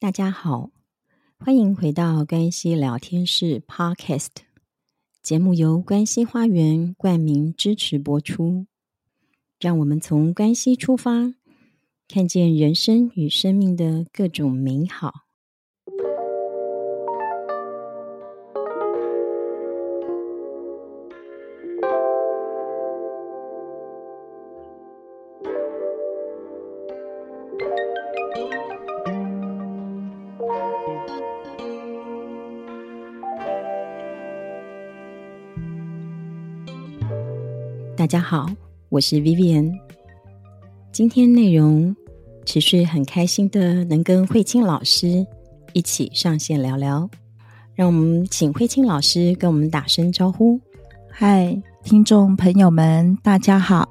大家好，欢迎回到关西聊天室 Podcast 节目，由关西花园冠名支持播出。让我们从关西出发，看见人生与生命的各种美好。家好，我是 Vivian。今天内容持续很开心的，能跟慧清老师一起上线聊聊。让我们请慧清老师跟我们打声招呼。嗨，听众朋友们，大家好。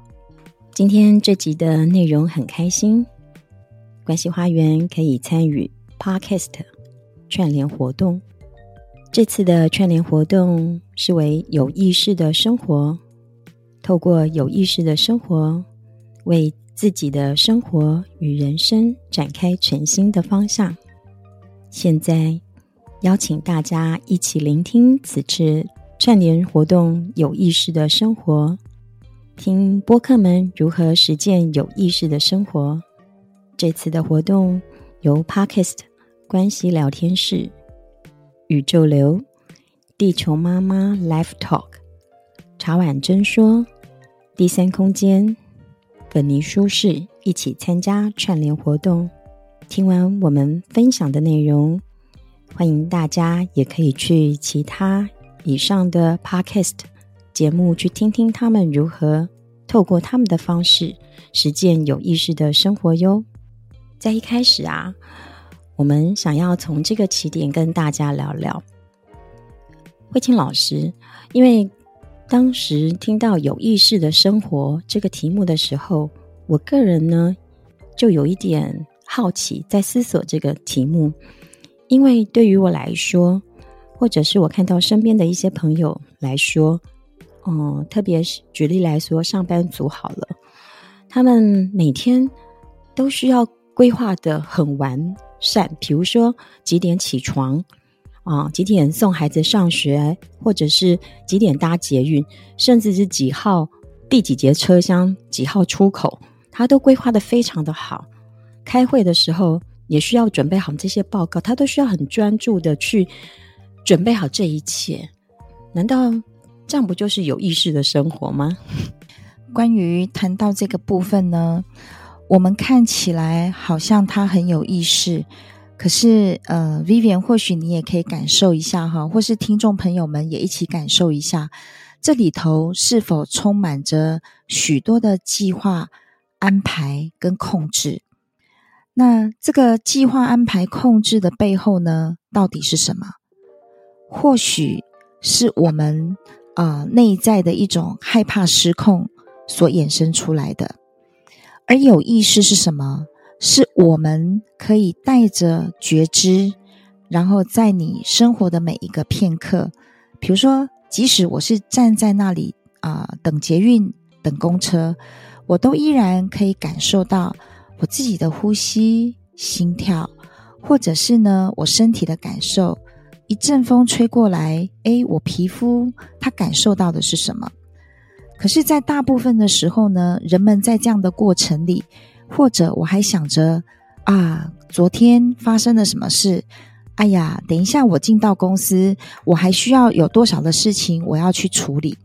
今天这集的内容很开心，关系花园可以参与 Podcast 串联活动。这次的串联活动是为有意识的生活。透过有意识的生活，为自己的生活与人生展开全新的方向。现在，邀请大家一起聆听此次串联活动“有意识的生活”，听播客们如何实践有意识的生活。这次的活动由 Podcast 关系聊天室、宇宙流、地球妈妈 Life Talk。茶碗蒸说：“第三空间，粉泥书室一起参加串联活动。听完我们分享的内容，欢迎大家也可以去其他以上的 Podcast 节目去听听他们如何透过他们的方式实践有意识的生活哟。在一开始啊，我们想要从这个起点跟大家聊聊慧清老师，因为。”当时听到“有意识的生活”这个题目的时候，我个人呢就有一点好奇，在思索这个题目。因为对于我来说，或者是我看到身边的一些朋友来说，嗯，特别是举例来说，上班族好了，他们每天都需要规划的很完善，比如说几点起床。啊，几点送孩子上学，或者是几点搭捷运，甚至是几号第几节车厢、几号出口，他都规划得非常的好。开会的时候也需要准备好这些报告，他都需要很专注的去准备好这一切。难道这样不就是有意识的生活吗？关于谈到这个部分呢，我们看起来好像他很有意识。可是，呃，Vivian，或许你也可以感受一下哈，或是听众朋友们也一起感受一下，这里头是否充满着许多的计划、安排跟控制？那这个计划、安排、控制的背后呢，到底是什么？或许是我们啊、内在的一种害怕失控所衍生出来的，而有意识是什么？是我们可以带着觉知，然后在你生活的每一个片刻，比如说，即使我是站在那里啊、等捷运、等公车，我都依然可以感受到我自己的呼吸、心跳，或者是呢，我身体的感受。一阵风吹过来，诶，我皮肤它感受到的是什么？可是，在大部分的时候呢，人们在这样的过程里。或者我还想着啊，昨天发生了什么事？哎呀，等一下我进到公司，我还需要有多少的事情我要去处理？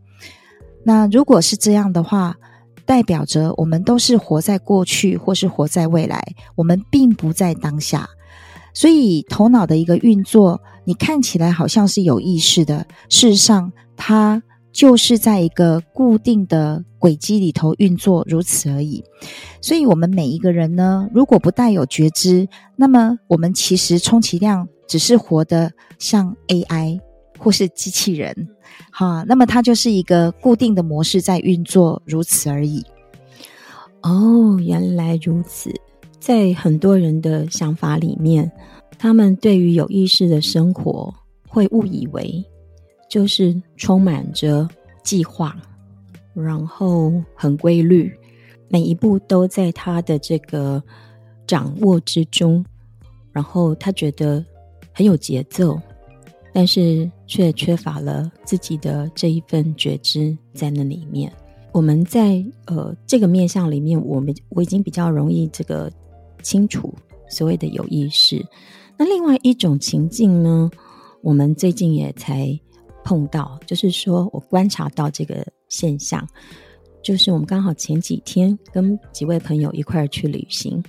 那如果是这样的话，代表着我们都是活在过去，或是活在未来，我们并不在当下。所以头脑的一个运作，你看起来好像是有意识的，事实上它。就是在一个固定的轨迹里头运作，如此而已。所以，我们每一个人呢，如果不带有觉知，那么我们其实充其量只是活得像 AI 或是机器人，哈。那么，它就是一个固定的模式在运作，如此而已。哦，原来如此。在很多人的想法里面，他们对于有意识的生活会误以为。就是充满着计划，然后很规律，每一步都在他的这个掌握之中，然后他觉得很有节奏，但是却缺乏了自己的这一份觉知在那里面。我们在呃这个面相里面，我们我已经比较容易这个清楚所谓的有意识。那另外一种情境呢，我们最近也才碰到，就是说我观察到这个现象，就是我们刚好前几天跟几位朋友一块儿去旅行，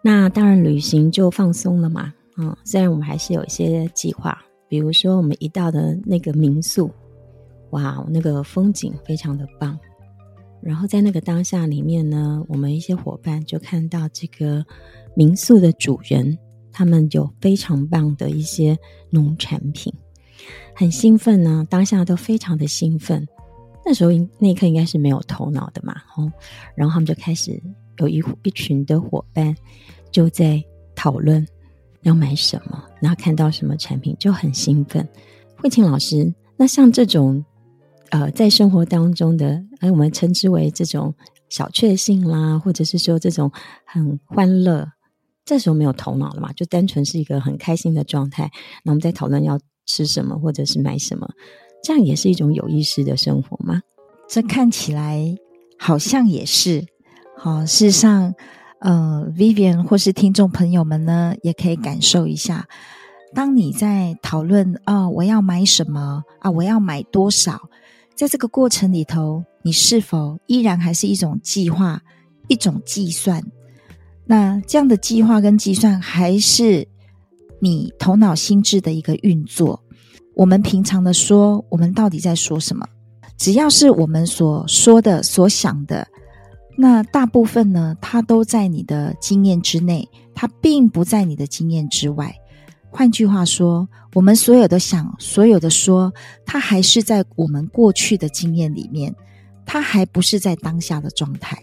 那当然旅行就放松了嘛，嗯，虽然我们还是有一些计划，比如说我们一到的那个民宿，哇，那个风景非常的棒。然后在那个当下里面呢，我们一些伙伴就看到这个民宿的主人，他们有非常棒的一些农产品，很兴奋呢，当下都非常的兴奋。那时候那一刻应该是没有头脑的嘛，哦，然后他们就开始有一一群的伙伴就在讨论要买什么，然后看到什么产品就很兴奋。慧琴老师，那像这种。呃，在生活当中的，哎，我们称之为这种小确幸啦，或者是说这种很欢乐，这时候没有头脑了嘛，就单纯是一个很开心的状态。那我们在讨论要吃什么，或者是买什么，这样也是一种有意识的生活吗？这看起来好像也是。好，事实上，呃，Vivian 或是听众朋友们呢，也可以感受一下，当你在讨论啊，我要买什么啊，我要买多少。在这个过程里头，你是否依然还是一种计划、一种计算？那这样的计划跟计算，还是你头脑心智的一个运作？我们平常的说，我们到底在说什么？只要是我们所说的、所想的，那大部分呢，它都在你的经验之内，它并不在你的经验之外。换句话说，我们所有的想，所有的说，它还是在我们过去的经验里面，它还不是在当下的状态。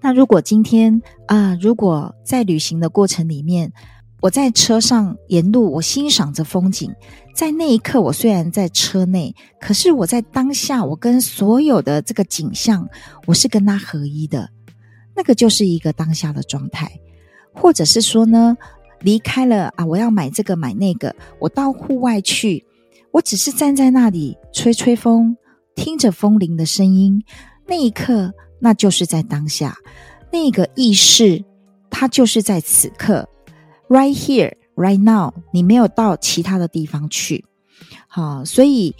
那如果今天啊、如果在旅行的过程里面，我在车上沿路，我欣赏着风景，在那一刻，我虽然在车内，可是我在当下，我跟所有的这个景象，我是跟它合一的，那个就是一个当下的状态，或者是说呢，离开了啊！我要买这个买那个，我到户外去，我只是站在那里吹吹风，听着风铃的声音。那一刻，那就是在当下，那个意识，它就是在此刻，right here, right now。你没有到其他的地方去，好，所以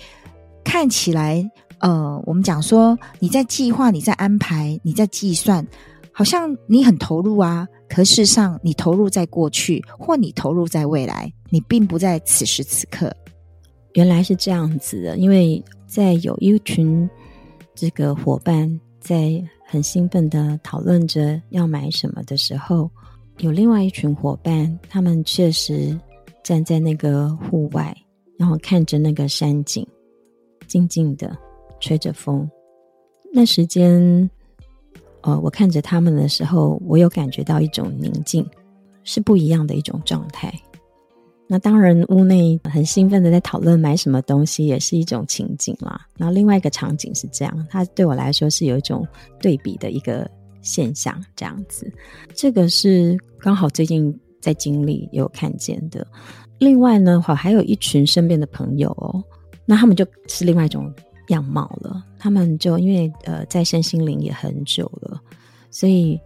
看起来，呃，我们讲说你在计划，你在安排，你在计算，好像你很投入啊。可事实上，你投入在过去，或你投入在未来，你并不在此时此刻。原来是这样子的，因为在有一群这个伙伴在很兴奋的讨论着要买什么的时候，有另外一群伙伴，他们确实站在那个户外，然后看着那个山景，静静的吹着风，那时间。呃，我看着他们的时候，我有感觉到一种宁静，是不一样的一种状态。那当然，屋内很兴奋的在讨论买什么东西，也是一种情景啦。然后另外一个场景是这样，它对我来说是有一种对比的一个现象，这样子。这个是刚好最近在经历有看见的。另外呢，好还有一群身边的朋友哦，那他们就是另外一种。样貌了，他们就因为呃在身心灵也很久了，所以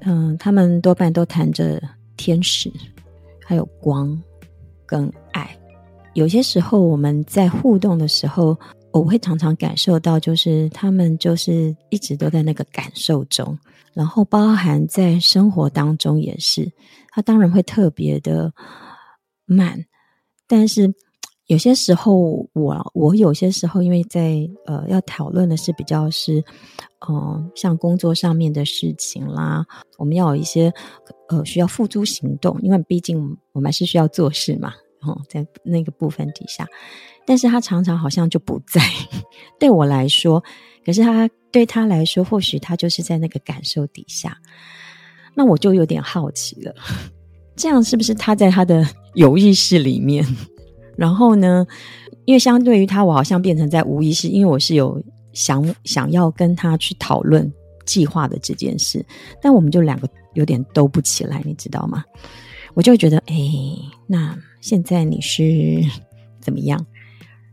嗯、他们多半都谈着天使，还有光跟爱。有些时候我们在互动的时候，我会常常感受到，就是他们就是一直都在那个感受中，然后包含在生活当中也是，他当然会特别的慢，但是。有些时候，我我有些时候，因为在呃要讨论的是比较是，嗯、像工作上面的事情啦，我们要有一些呃需要付诸行动，因为毕竟我们还是需要做事嘛，哦、在那个部分底下，但是他常常好像就不在，对我来说，可是他对他来说，或许他就是在那个感受底下，那我就有点好奇了，这样是不是他在他的有意识里面？然后呢，因为相对于他，我好像变成在无意识，因为我是有想想要跟他去讨论计划的这件事，但我们就两个有点兜不起来，你知道吗？我就觉得，哎，那现在你是 怎么样？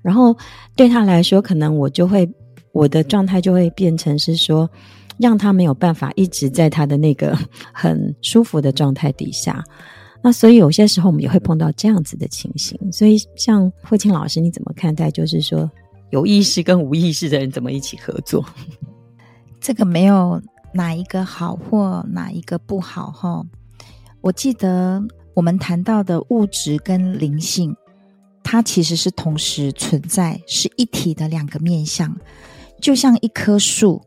然后对他来说，可能我就会我的状态就会变成是说，让他没有办法一直在他的那个很舒服的状态底下。那所以有些时候我们也会碰到这样子的情形。所以像慧清老师，你怎么看待？就是说有意识跟无意识的人怎么一起合作？这个没有。哪一个好或哪一个不好？哈，我记得我们谈到的物质跟灵性，它其实是同时存在，是一体的两个面向。就像一棵树，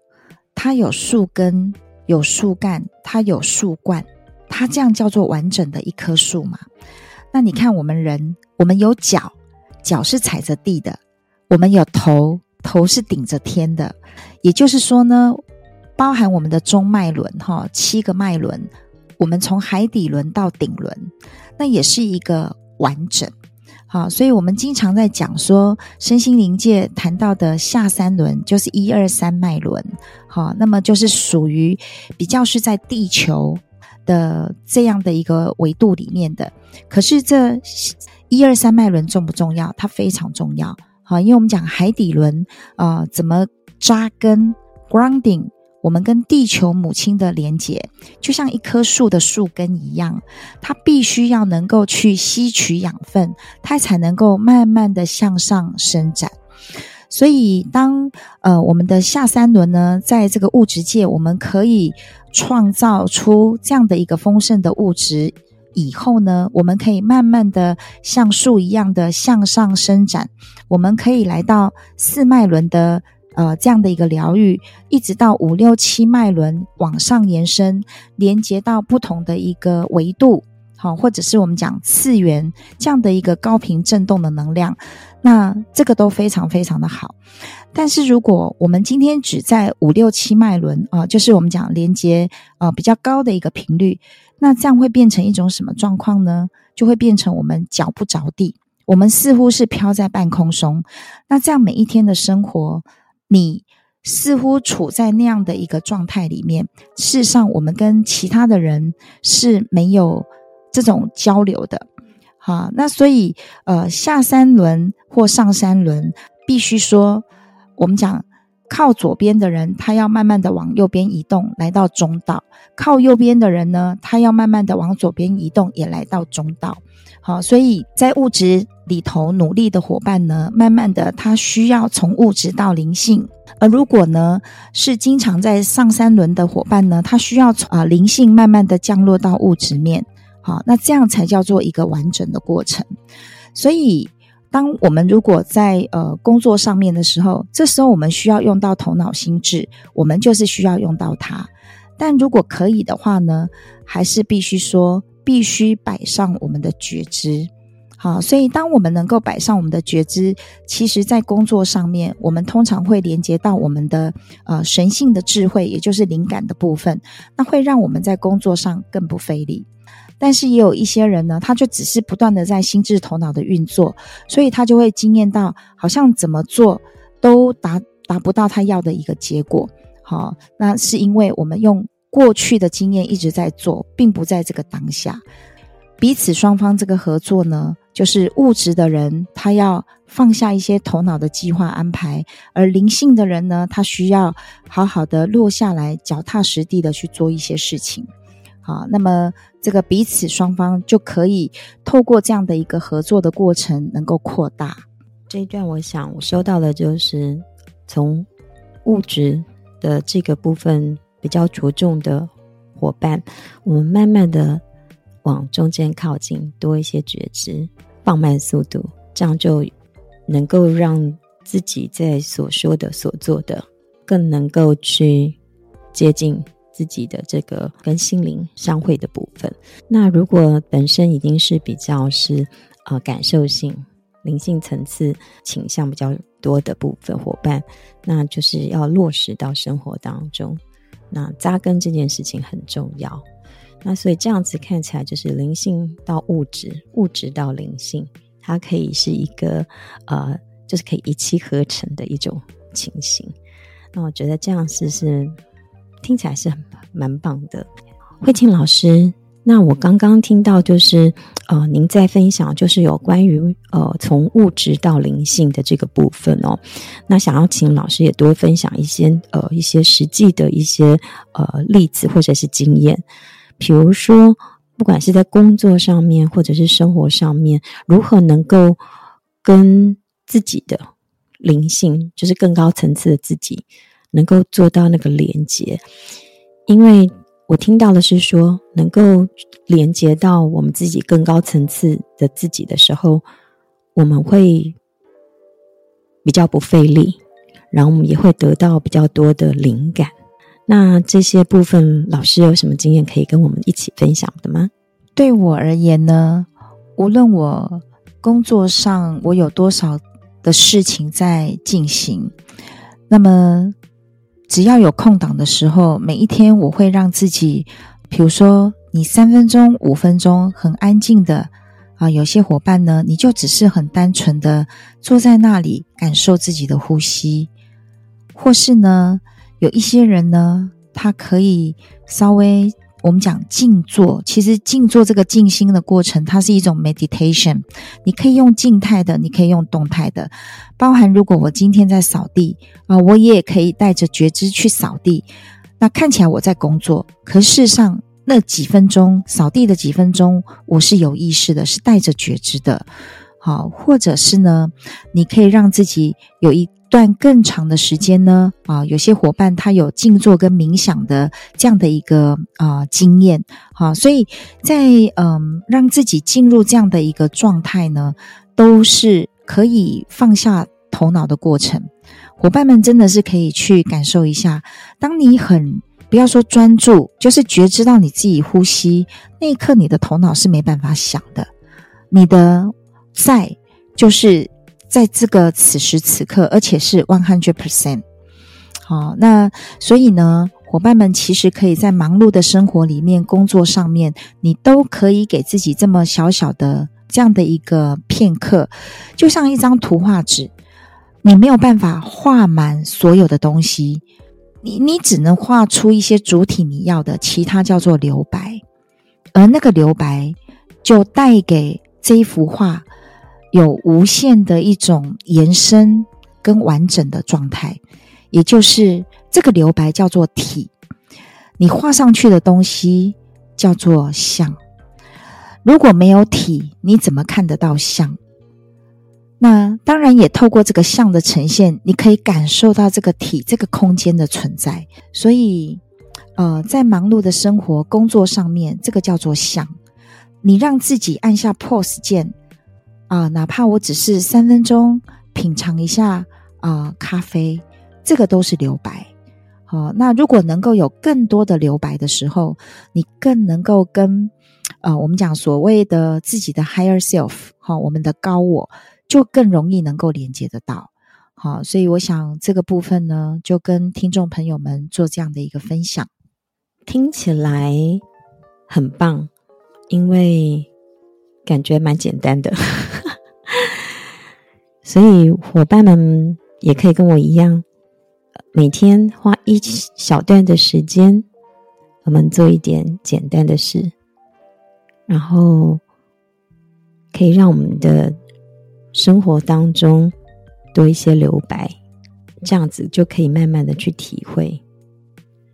它有树根、有树干，它有树冠，它这样叫做完整的一棵树嘛。那你看我们人，我们有脚，脚是踩着地的；我们有头，头是顶着天的。也就是说呢。包含我们的中脉轮哈，七个脉轮，我们从海底轮到顶轮，那也是一个完整。好，所以我们经常在讲说，身心灵界谈到的下三轮就是一二三脉轮，好，那么就是属于比较是在地球的这样的一个维度里面的。可是这一二三脉轮重不重要？它非常重要。好，因为我们讲海底轮啊，怎么扎根 grounding。我们跟地球母亲的连结，就像一棵树的树根一样，它必须要能够去吸取养分，它才能够慢慢的向上伸展。所以当，呃我们的下三轮呢，在这个物质界，我们可以创造出这样的一个丰盛的物质以后呢，我们可以慢慢的像树一样的向上伸展，我们可以来到四脉轮的。呃，这样的一个疗愈，一直到五六七脉轮往上延伸，连接到不同的一个维度，好，或者是我们讲次元这样的一个高频振动的能量，那这个都非常非常的好。但是如果我们今天只在五六七脉轮啊，就是我们讲连接呃比较高的一个频率，那这样会变成一种什么状况呢？就会变成我们脚不着地，我们似乎是飘在半空中。那这样每一天的生活。你似乎处在那样的一个状态里面，事实上，我们跟其他的人是没有这种交流的。好，那所以，呃，下三轮或上三轮，必须说，我们讲靠左边的人，他要慢慢的往右边移动，来到中道；靠右边的人呢，他要慢慢的往左边移动，也来到中道。好，所以在物质里头努力的伙伴呢，慢慢的他需要从物质到灵性；而如果呢是经常在上三轮的伙伴呢，他需要从啊灵性慢慢的降落到物质面。好，那这样才叫做一个完整的过程。所以，当我们如果在呃工作上面的时候，这时候我们需要用到头脑心智，我们就是需要用到它。但如果可以的话呢，还是必须说。必须摆上我们的觉知，好，所以当我们能够摆上我们的觉知，其实在工作上面，我们通常会连接到我们的呃神性的智慧，也就是灵感的部分，那会让我们在工作上更不费力。但是也有一些人呢，他就只是不断的在心智头脑的运作，所以他就会经验到好像怎么做都达达不到他要的一个结果。好，那是因为我们用。过去的经验一直在做，并不在这个当下。彼此双方这个合作呢，就是物质的人他要放下一些头脑的计划安排，而灵性的人呢，他需要好好的落下来，脚踏实地的去做一些事情。好，那么这个彼此双方就可以透过这样的一个合作的过程，能够扩大。这一段，我想我收到的就是从物质的这个部分。比较着重的伙伴，我们慢慢的往中间靠近，多一些觉知，放慢速度，这样就能够让自己在所说的、所做的，更能够去接近自己的这个跟心灵相会的部分。那如果本身已经是比较是呃感受性、灵性层次倾向比较多的部分伙伴，那就是要落实到生活当中。那扎根这件事情很重要，那所以这样子看起来就是灵性到物质，物质到灵性，它可以是一个呃，就是可以一气呵成的一种情形。那我觉得这样子是听起来是很蛮棒的。慧清老师，那我刚刚听到就是呃，您在分享就是有关于呃从物质到灵性的这个部分哦。那想要请老师也多分享一些呃一些实际的一些呃例子或者是经验，比如说不管是在工作上面或者是生活上面，如何能够跟自己的灵性，就是更高层次的自己，能够做到那个连接，因为。我听到的是说，能够连接到我们自己更高层次的自己的时候，我们会比较不费力，然后我们也会得到比较多的灵感。那这些部分，老师有什么经验可以跟我们一起分享的吗？对我而言呢，无论我工作上我有多少的事情在进行，那么。只要有空档的时候，每一天我会让自己，比如说你三分钟、五分钟很安静的啊，有些伙伴呢，你就只是很单纯的坐在那里感受自己的呼吸，或是呢，有一些人呢，他可以稍微。我们讲静坐，其实静坐这个静心的过程，它是一种 meditation。你可以用静态的，你可以用动态的，包含如果我今天在扫地啊，我也可以带着觉知去扫地。那看起来我在工作，可事实上那几分钟扫地的几分钟，我是有意识的，是带着觉知的。好，或者是呢，你可以让自己有一。段更长的时间呢，啊，有些伙伴他有静坐跟冥想的这样的一个啊经验，好，所以在嗯让自己进入这样的一个状态呢，都是可以放下头脑的过程。伙伴们真的是可以去感受一下，当你很不要说专注，就是觉知到你自己呼吸那一刻，你的头脑是没办法想的，你的在就是。在这个此时此刻，而且是 one hundred percent，好，那所以呢，伙伴们其实可以在忙碌的生活里面、工作上面，你都可以给自己这么小小的这样的一个片刻，就像一张图画纸，你没有办法画满所有的东西，你你只能画出一些主体你要的，其他叫做留白，而那个留白就带给这一幅画。有无限的一种延伸跟完整的状态，也就是这个留白叫做体，你画上去的东西叫做像。如果没有体，你怎么看得到像？那当然也透过这个像的呈现，你可以感受到这个体这个空间的存在。所以，呃，在忙碌的生活工作上面，这个叫做像。你让自己按下 pause 键。啊，哪怕我只是三分钟品尝一下啊咖啡，这个都是留白。好，那如果能够有更多的留白的时候，你更能够跟啊我们讲所谓的自己的 higher self，好，啊，我们的高我就更容易能够连接得到。好，所以我想这个部分呢，就跟听众朋友们做这样的一个分享，听起来很棒，因为感觉蛮简单的。所以伙伴们也可以跟我一样，每天花一小段的时间，我们做一点简单的事，然后可以让我们的生活当中多一些留白，这样子就可以慢慢的去体会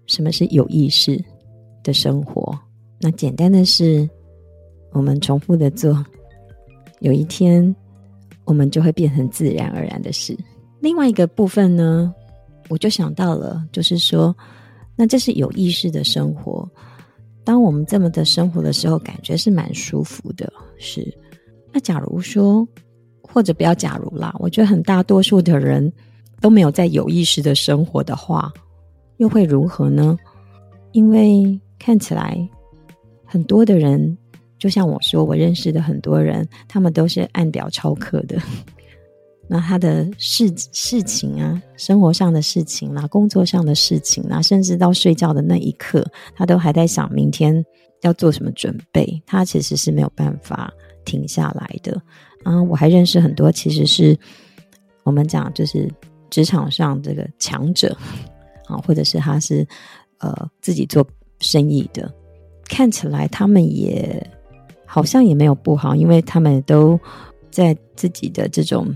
什么是有意识的生活。那简单的事，我们重复的做，有一天。我们就会变成自然而然的事。另外一个部分呢，我就想到了，就是说，那这是有意识的生活。当我们这么的生活的时候，感觉是蛮舒服的。是，那假如说，或者不要假如啦，我觉得很大多数的人都没有在有意识的生活的话，又会如何呢？因为看起来很多的人。就像我说，我认识的很多人，他们都是按表超课的。那他的事事情啊，生活上的事情啊，工作上的事情啊，甚至到睡觉的那一刻，他都还在想明天要做什么准备。他其实是没有办法停下来的。啊，我还认识很多，其实是我们讲就是职场上这个强者啊，或者是他是呃自己做生意的。看起来他们也好像也没有不好，因为他们都在自己的这种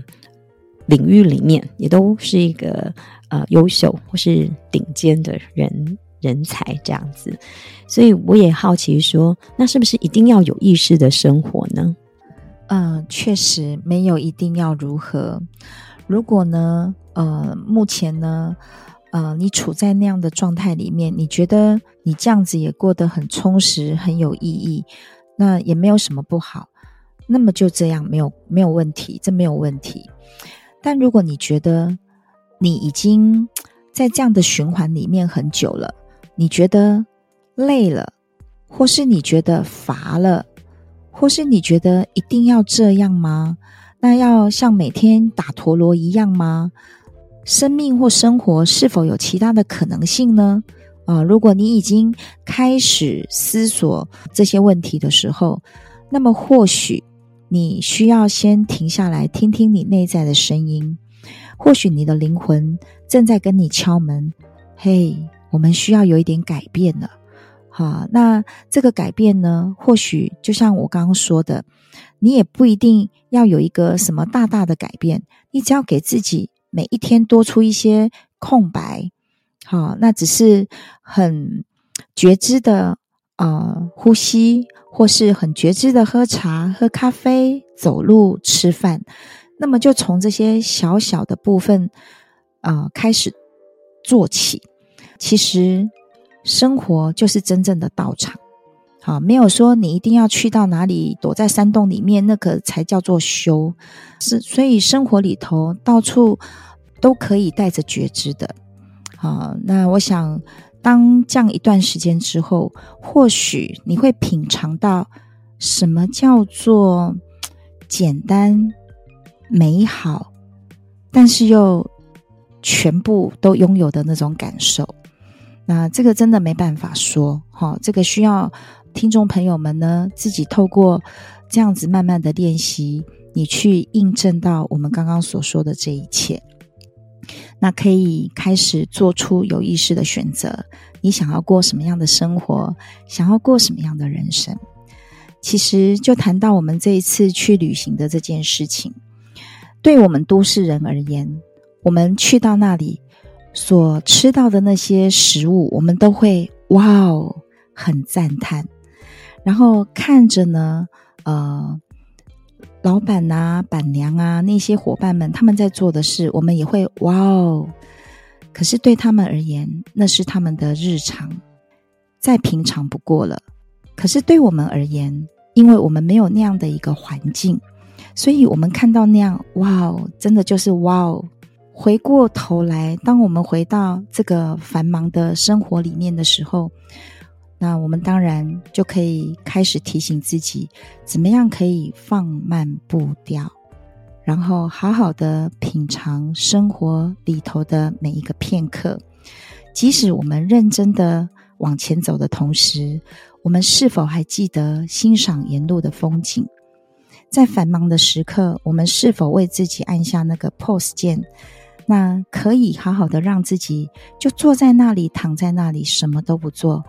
领域里面，也都是一个呃优秀或是顶尖的人人才这样子。所以我也好奇说，那是不是一定要有意识的生活呢？嗯、确实没有一定要如何。如果呢，呃，目前呢，呃，你处在那样的状态里面，你觉得你这样子也过得很充实、很有意义，那也没有什么不好。那么就这样，没有没有问题，这没有问题。但如果你觉得你已经在这样的循环里面很久了，你觉得累了，或是你觉得乏了，或是你觉得一定要这样吗？那要像每天打陀螺一样吗？生命或生活是否有其他的可能性呢？啊，如果你已经开始思索这些问题的时候，那么或许你需要先停下来，听听你内在的声音。或许你的灵魂正在跟你敲门，嘿，我们需要有一点改变了。好，那这个改变呢？或许就像我刚刚说的。你也不一定要有一个什么大大的改变，你只要给自己每一天多出一些空白，好，那只是很觉知的呃呼吸，或是很觉知的喝茶、喝咖啡、走路、吃饭，那么就从这些小小的部分呃开始做起。其实生活就是真正的道场。好，没有说你一定要去到哪里，躲在山洞里面，那个才叫做修。是，所以生活里头到处都可以带着觉知的。好，那我想，当这样一段时间之后，或许你会品尝到什么叫做简单、美好，但是又全部都拥有的那种感受。那这个真的没办法说，哈，这个需要。听众朋友们呢，自己透过这样子慢慢的练习，你去印证到我们刚刚所说的这一切，那可以开始做出有意识的选择。你想要过什么样的生活？想要过什么样的人生？其实就谈到我们这一次去旅行的这件事情，对我们都市人而言，我们去到那里所吃到的那些食物，我们都会哇哦，很赞叹。然后看着呢，呃，老板呐、啊、板娘啊那些伙伴们他们在做的事，我们也会哇哦。可是对他们而言，那是他们的日常，再平常不过了。可是对我们而言，因为我们没有那样的一个环境，所以我们看到那样哇哦，真的就是哇哦。回过头来，当我们回到这个繁忙的生活里面的时候。那我们当然就可以开始提醒自己，怎么样可以放慢步调，然后好好的品尝生活里头的每一个片刻。即使我们认真的往前走的同时，我们是否还记得欣赏沿路的风景？在繁忙的时刻，我们是否为自己按下那个 pause 键？那可以好好的让自己就坐在那里，躺在那里，什么都不做。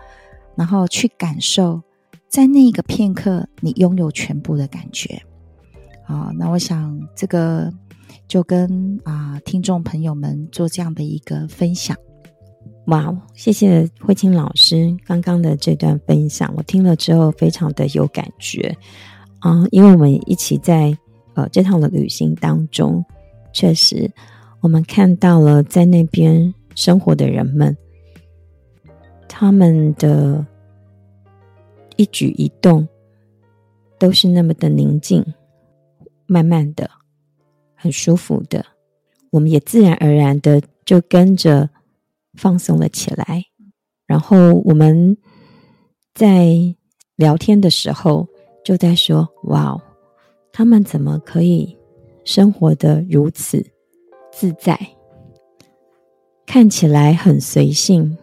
然后去感受，在那个片刻，你拥有全部的感觉。好，那我想这个就跟啊、听众朋友们做这样的一个分享。哇，谢谢慧清老师刚刚的这段分享，我听了之后非常的有感觉啊、因为我们一起在呃这趟的旅行当中，确实我们看到了在那边生活的人们。他们的一举一动都是那么的宁静，慢慢的，很舒服的，我们也自然而然的就跟着放松了起来。然后我们在聊天的时候就在说：“哇，他们怎么可以生活得如此自在？看起来很随性。”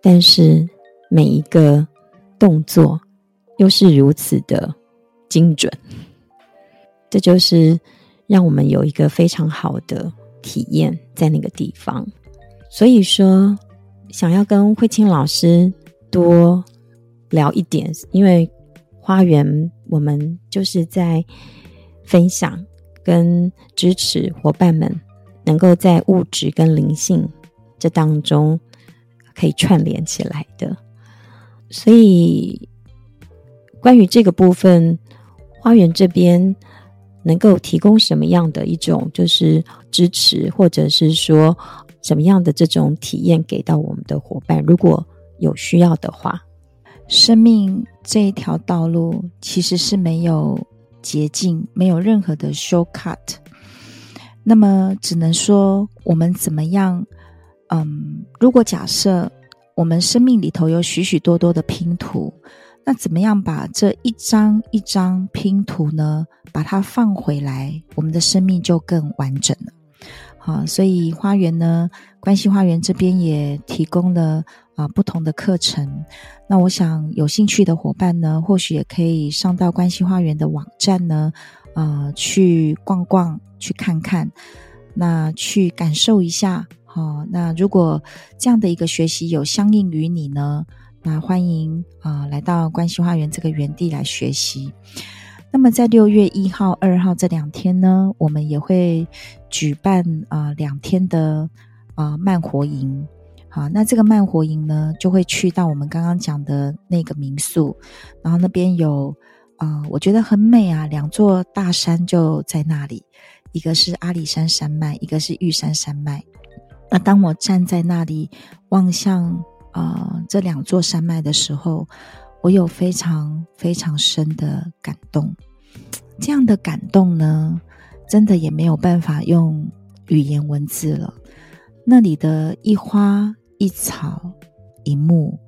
但是每一个动作又是如此的精准，这就是让我们有一个非常好的体验在那个地方。所以说，想要跟慧清老师多聊一点，因为花园我们就是在分享跟支持伙伴们，能够在物质跟灵性这当中可以串联起来的。所以关于这个部分，花园这边能够提供什么样的一种就是支持，或者是说什么样的这种体验给到我们的伙伴，如果有需要的话。生命这一条道路其实是没有捷径，没有任何的 shortcut。那么只能说，我们怎么样？嗯，如果假设我们生命里头有许许多多的拼图，那怎么样把这一张一张拼图呢，把它放回来，我们的生命就更完整了。好，所以花园呢，关系花园这边也提供了。啊，不同的课程，那我想有兴趣的伙伴呢，或许也可以上到关系花园的网站呢，呃，去逛逛，去看看，那去感受一下。哦，那如果这样的一个学习有相应于你呢，那欢迎啊、来到关系花园这个园地来学习。那么在六月一号、二号这两天呢，我们也会举办啊、两天的啊、慢活营。好，那这个慢活营呢，就会去到我们刚刚讲的那个民宿，然后那边有啊、我觉得很美啊，两座大山就在那里，一个是阿里山山脉，一个是玉山山脉。那当我站在那里望向啊、呃、这两座山脉的时候，我有非常非常深的感动。这样的感动呢，真的也没有办法用语言文字了。那里的一花一草一木，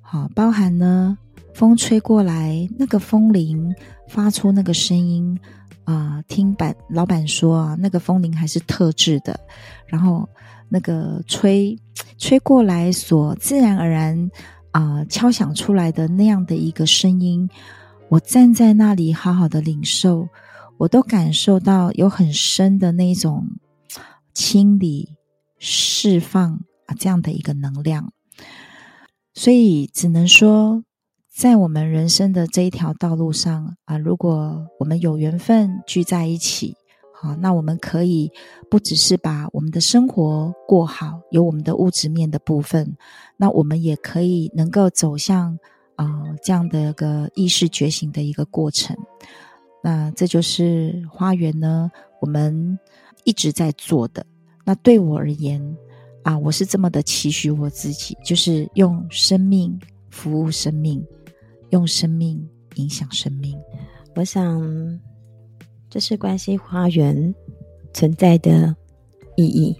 好，包含呢，风吹过来，那个风铃发出那个声音啊、呃，听板老板说啊，那个风铃还是特制的，然后那个吹吹过来所自然而然啊、敲响出来的那样的一个声音，我站在那里好好的领受，我都感受到有很深的那种清理。释放啊，这样的一个能量，所以只能说，在我们人生的这一条道路上啊，如果我们有缘分聚在一起，啊，那我们可以不只是把我们的生活过好，有我们的物质面的部分，那我们也可以能够走向啊这样的一个意识觉醒的一个过程。那这就是花园呢，我们一直在做的。那对我而言，啊，我是这么的期许我自己，就是用生命服务生命，用生命影响生命。我想，这是关系花园存在的意义，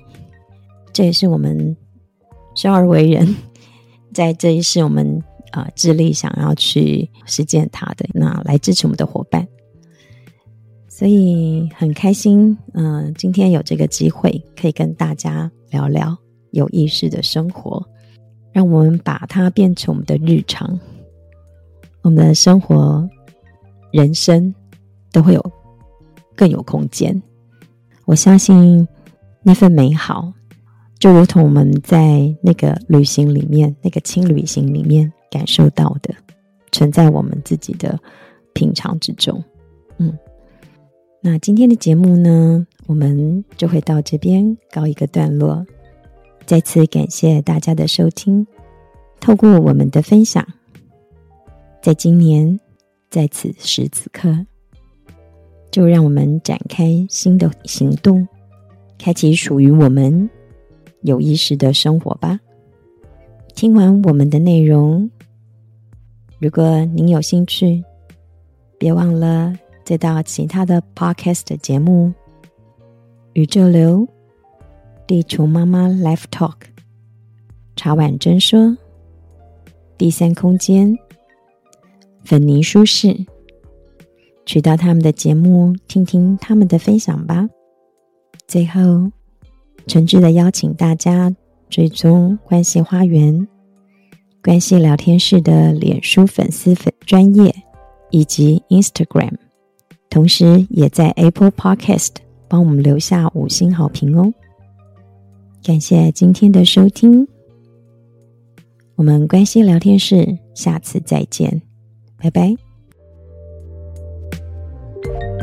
这也是我们生而为人，在这一世我们啊、呃、致力想要去实践它的，那来支持我们的伙伴。所以很开心，嗯、今天有这个机会可以跟大家聊聊有意识的生活，让我们把它变成我们的日常，我们的生活、人生都会有更有空间。我相信那份美好，就如同我们在那个旅行里面、那个轻旅行里面感受到的，存在我们自己的平常之中，嗯。那今天的节目呢，我们就会到这边告一个段落。再次感谢大家的收听。透过我们的分享，在今年，在此时此刻，就让我们展开新的行动，开启属于我们有意识的生活吧。听完我们的内容，如果您有兴趣，别忘了。再到其他的 Podcast 节目，《宇宙流》、《地球妈妈 Life Talk》、《茶碗真说》、《第三空间》、《粉泥舒适》，去到他们的节目，听听他们的分享吧。最后，诚挚的邀请大家追踪关系花园、关系聊天室的脸书粉丝粉专业以及 Instagram。同时，也在 Apple Podcast 帮我们留下五星好评哦！感谢今天的收听，我们关系聊天室下次再见，拜拜。Thank you.